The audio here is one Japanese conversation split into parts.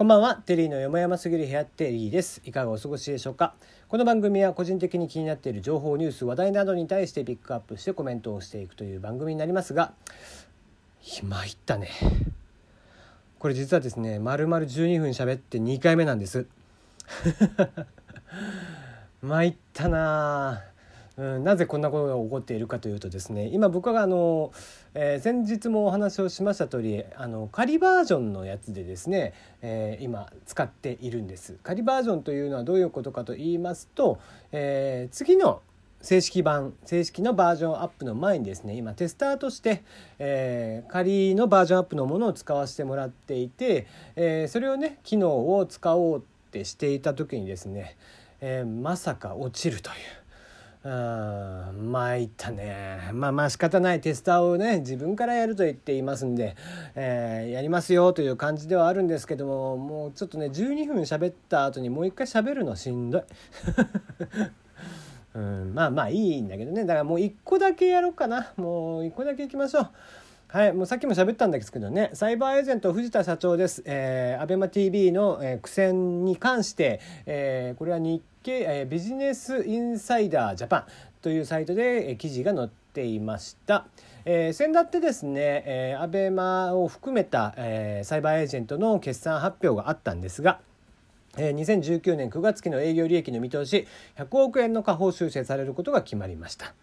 こんばんは、テリーのよもやますぎる部屋テリーです。いかがお過ごしでしょうか？この番組は個人的に気になっている情報、ニュース、話題などに対してピックアップしてコメントをしていくという番組になりますが、暇いったね。これ実はですね、丸々12分喋って2回目なんです。参ったなうん、なぜこんなことが起こっているかというとですね今僕があの、えー、先日もお話をしました通りあり仮バージョンのやつでですね、えー、今使っているんです仮バージョンというのはどういうことかと言いますと、えー、次の正式版正式のバージョンアップの前にですね今テスターとして、えー、仮のバージョンアップのものを使わせてもらっていて、えー、それをね機能を使おうってしていた時にですね、えー、まさか落ちるという。うん参ったねまあまあ仕方ないテスターをね自分からやると言っていますんで、えー、やりますよという感じではあるんですけどももうちょっとね12分喋った後にもう一回喋るのしんどい。うん、まあまあいいんだけどねだからもう1個だけやろうかなもう1個だけいきましょう。はい、もうさっきも喋ったんですけどね、サイバーエージェント藤田社長です。えー、アベマ TV の、えー、苦戦に関して、えー、これは日経、え、ビジネスインサイダージャパンというサイトで、記事が載っていました。えー、先だってですね、えー、アベマを含めた、えー、サイバーエージェントの決算発表があったんですが、えー、2019年9月期の営業利益の見通し100億円の下方修正されることが決まりました。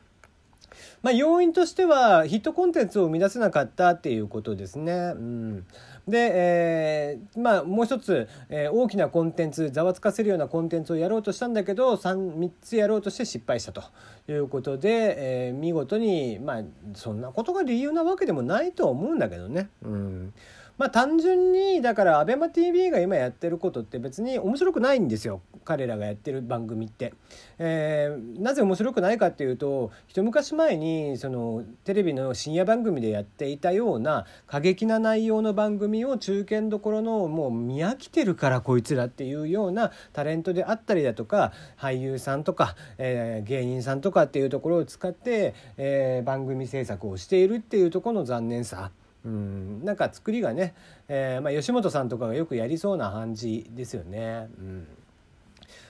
まあ、要因としてはヒットコンテンツを生み出せなかったっていうことですね。うん、で、えー、まあもう一つ、えー、大きなコンテンツざわつかせるようなコンテンツをやろうとしたんだけど 3, 3つやろうとして失敗したということで、えー、見事にまあそんなことが理由なわけでもないと思うんだけどね。うんまあ単純にだから ABEMATV が今やってることって別に面白くないんですよ彼らがやってる番組って。えー、なぜ面白くないかっていうと一昔前にそのテレビの深夜番組でやっていたような過激な内容の番組を中堅どころのもう見飽きてるからこいつらっていうようなタレントであったりだとか俳優さんとか、えー、芸人さんとかっていうところを使って、えー、番組制作をしているっていうところの残念さ。うん、なんか作りがね、えー、まあ、吉本さんとかがよくやりそうな感じですよね。うん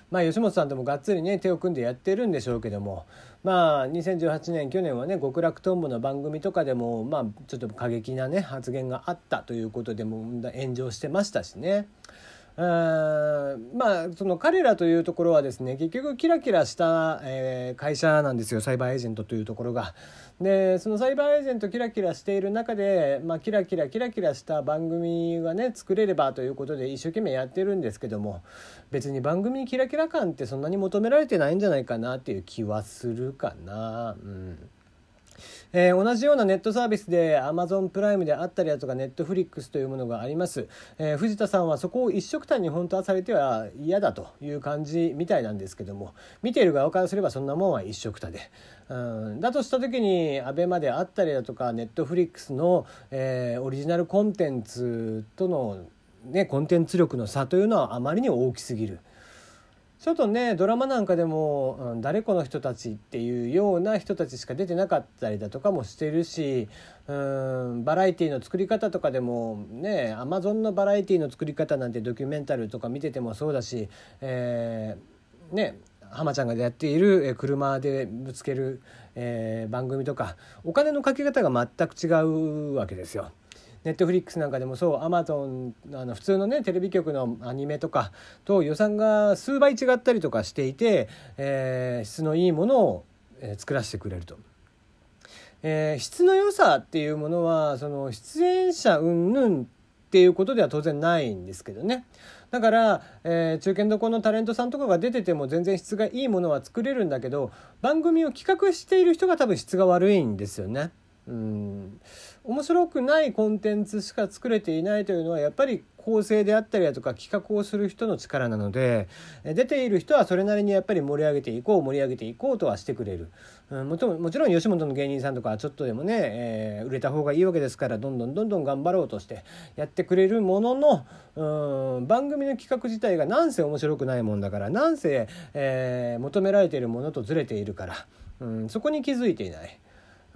まあ、吉本さんともがっつりね手を組んでやってるんでしょうけどもまあ2018年去年はね極楽とんぼの番組とかでもまあちょっと過激なね発言があったということでも炎上してましたしね。まあその彼らというところはですね結局キラキラした、えー、会社なんですよサイバーエージェントというところが。でそのサイバーエージェントキラキラしている中で、まあ、キラキラキラキラした番組がね作れればということで一生懸命やってるんですけども別に番組にキラキラ感ってそんなに求められてないんじゃないかなっていう気はするかな。うんえー、同じようなネットサービスで Amazon プライムであったりだとか Netflix というものがあります、えー、藤田さんはそこを一緒くたに本当はされては嫌だという感じみたいなんですけども見ている側からすればそんなもんは一緒くたで、うん、だとした時に ABEMA であったりだとか Netflix の、えー、オリジナルコンテンツとのね、コンテンツ力の差というのはあまりに大きすぎる。ちょっとねドラマなんかでも、うん、誰この人たちっていうような人たちしか出てなかったりだとかもしてるしうんバラエティの作り方とかでもねアマゾンのバラエティの作り方なんてドキュメンタルとか見ててもそうだし、えー、ね浜ちゃんがやっている車でぶつける、えー、番組とかお金のかけ方が全く違うわけですよ。ネットフリックスなんかでもそうアマゾンあの普通のねテレビ局のアニメとかと予算が数倍違ったりとかしていて、えー、質のいいものを、作らせてくれると。えー、質の良さっていうものはその出演者云々っていうことでは当然ないんですけどねだから、えー、中堅どこのタレントさんとかが出てても全然質がいいものは作れるんだけど番組を企画している人が多分質が悪いんですよね。うん面白くないコンテンツしか作れていないというのはやっぱり構成であったりだとか企画をする人の力なので出ている人はそれなりにやっぱり盛り上げていこう盛り上げていこうとはしてくれる、うん、もちろんもちろん吉本の芸人さんとかちょっとでもね、えー、売れた方がいいわけですからどんどんどんどん頑張ろうとしてやってくれるものの、うん、番組の企画自体がなんせ面白くないもんだからなんせ、えー、求められているものとずれているから、うん、そこに気づいていない。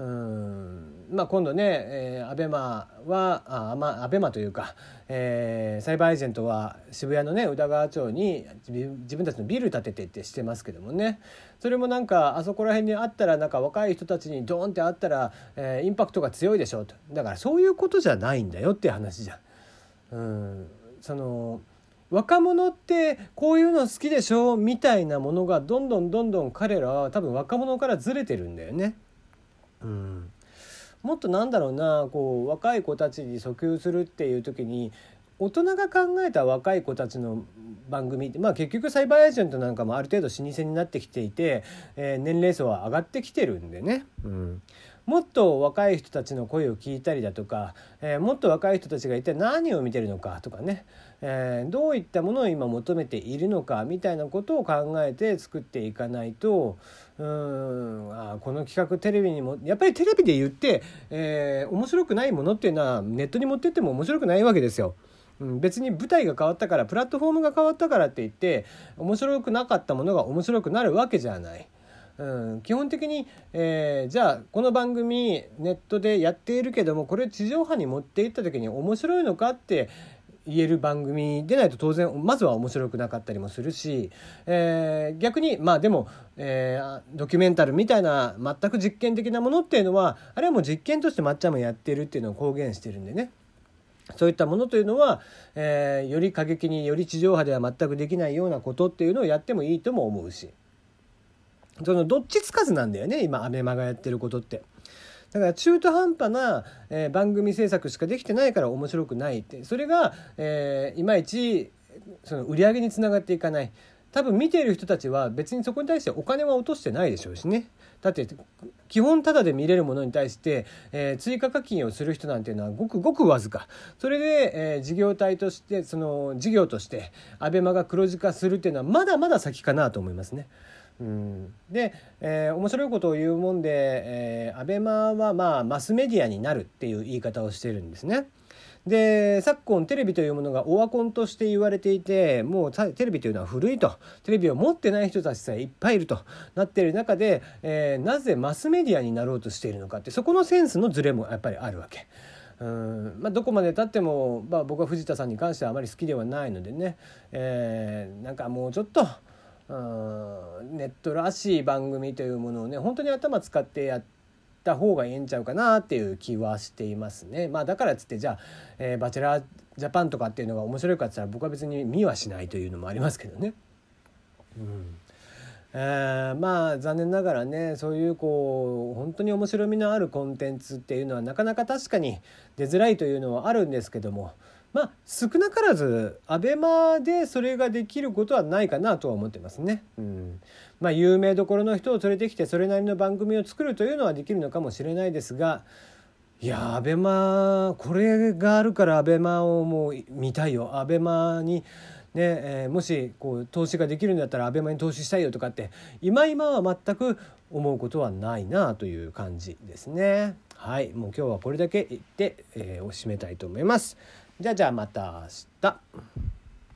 うん。まあ、今度ね、えー、アベマはあ、まあ、アベマというか、えー、サイバーエージェントは渋谷のね宇田川町に自分たちのビル建ててってしてますけどもね。それもなんかあそこら辺にあったらなんか若い人たちにドーンってあったら、えー、インパクトが強いでしょうと。だからそういうことじゃないんだよって話じゃん。うん。その若者ってこういうの好きでしょ？みたいなものがどんどんどんどん彼らは多分若者からずれてるんだよね。うん。もっとなんだろうなこう若い子たちに訴求するっていう時に大人が考えた若い子たちの番組まあ結局サイバーエージェントなんかもある程度老舗になってきていて、えー、年齢層は上がってきてるんでね、うん、もっと若い人たちの声を聞いたりだとか、えー、もっと若い人たちが一体何を見てるのかとかね、えー、どういったものを今求めているのかみたいなことを考えて作っていかないとうんあこの企画テレビにもやっぱりテレビで言って、えー、面白くないものっていうのはネットに持ってっても面白くないわけですよ。別に舞台が変わったからプラットフォームが変わったからって言って面白くなかったものが面白くなるわけじゃない。うん、基本的に、えー、じゃあこの番組ネットでやっているけどもこれ地上波に持っていった時に面白いのかって言える番組でないと当然まずは面白くなかったりもするし、えー、逆にまあでも、えー、ドキュメンタルみたいな全く実験的なものっていうのはあれはもう実験としてまっちゃんもやってるっていうのを公言してるんでね。そういったものというのは、えー、より過激により地上波では全くできないようなことっていうのをやってもいいとも思うしそのどっちつかずなんだよね今アベマがやってることって。だから中途半端な、えー、番組制作しかできてないから面白くないってそれが、えー、いまいちその売り上げにつながっていかない多分見ている人たちは別にそこに対してお金は落としてないでしょうしねだって基本タダで見れるものに対して、えー、追加課金をする人なんていうのはごくごくわずかそれで、えー、事業体としてその事業として ABEMA が黒字化するっていうのはまだまだ先かなと思いますね。で、えー、面白いことを言うもんで、えー、アベマはまあマスメディアになるっていう言い方をしてるんですね。で昨今テレビというものがオワコンとして言われていてもうテレビというのは古いとテレビを持ってない人たちさえいっぱいいるとなっている中で、えー、なぜマスメディアになろうとしているのかってそこのセンスのズレもやっぱりあるわけ。うんまあ、どこまでたっても、まあ、僕は藤田さんに関してはあまり好きではないのでね、えー、なんかもうちょっと。ネットらしい番組というものをね本当に頭使ってやった方がいいんちゃうかなっていう気はしていますね。まあ、だからっつってじゃあ、えー、バチェラージャパンとかっていうのが面白いかって言ったら僕は別に見はしないというのもありますけどね。うんえー、まあ残念ながらねそういうこう本当に面白みのあるコンテンツっていうのはなかなか確かに出づらいというのはあるんですけどもまあ少なからず ABEMA でそれができることはないかなとは思ってますね。うんまあ、有名どころの人を連れてきてそれなりの番組を作るというのはできるのかもしれないですがいや ABEMA これがあるから ABEMA をもう見たいよ ABEMA に。ねえー、もしこう投資ができるんだったら ABEMA に投資したいよとかって今今は全く思うことはないなという感じですね。はいもう今日はこれだけ言って、えー、おしめたいと思います。じゃあじゃあまた明日。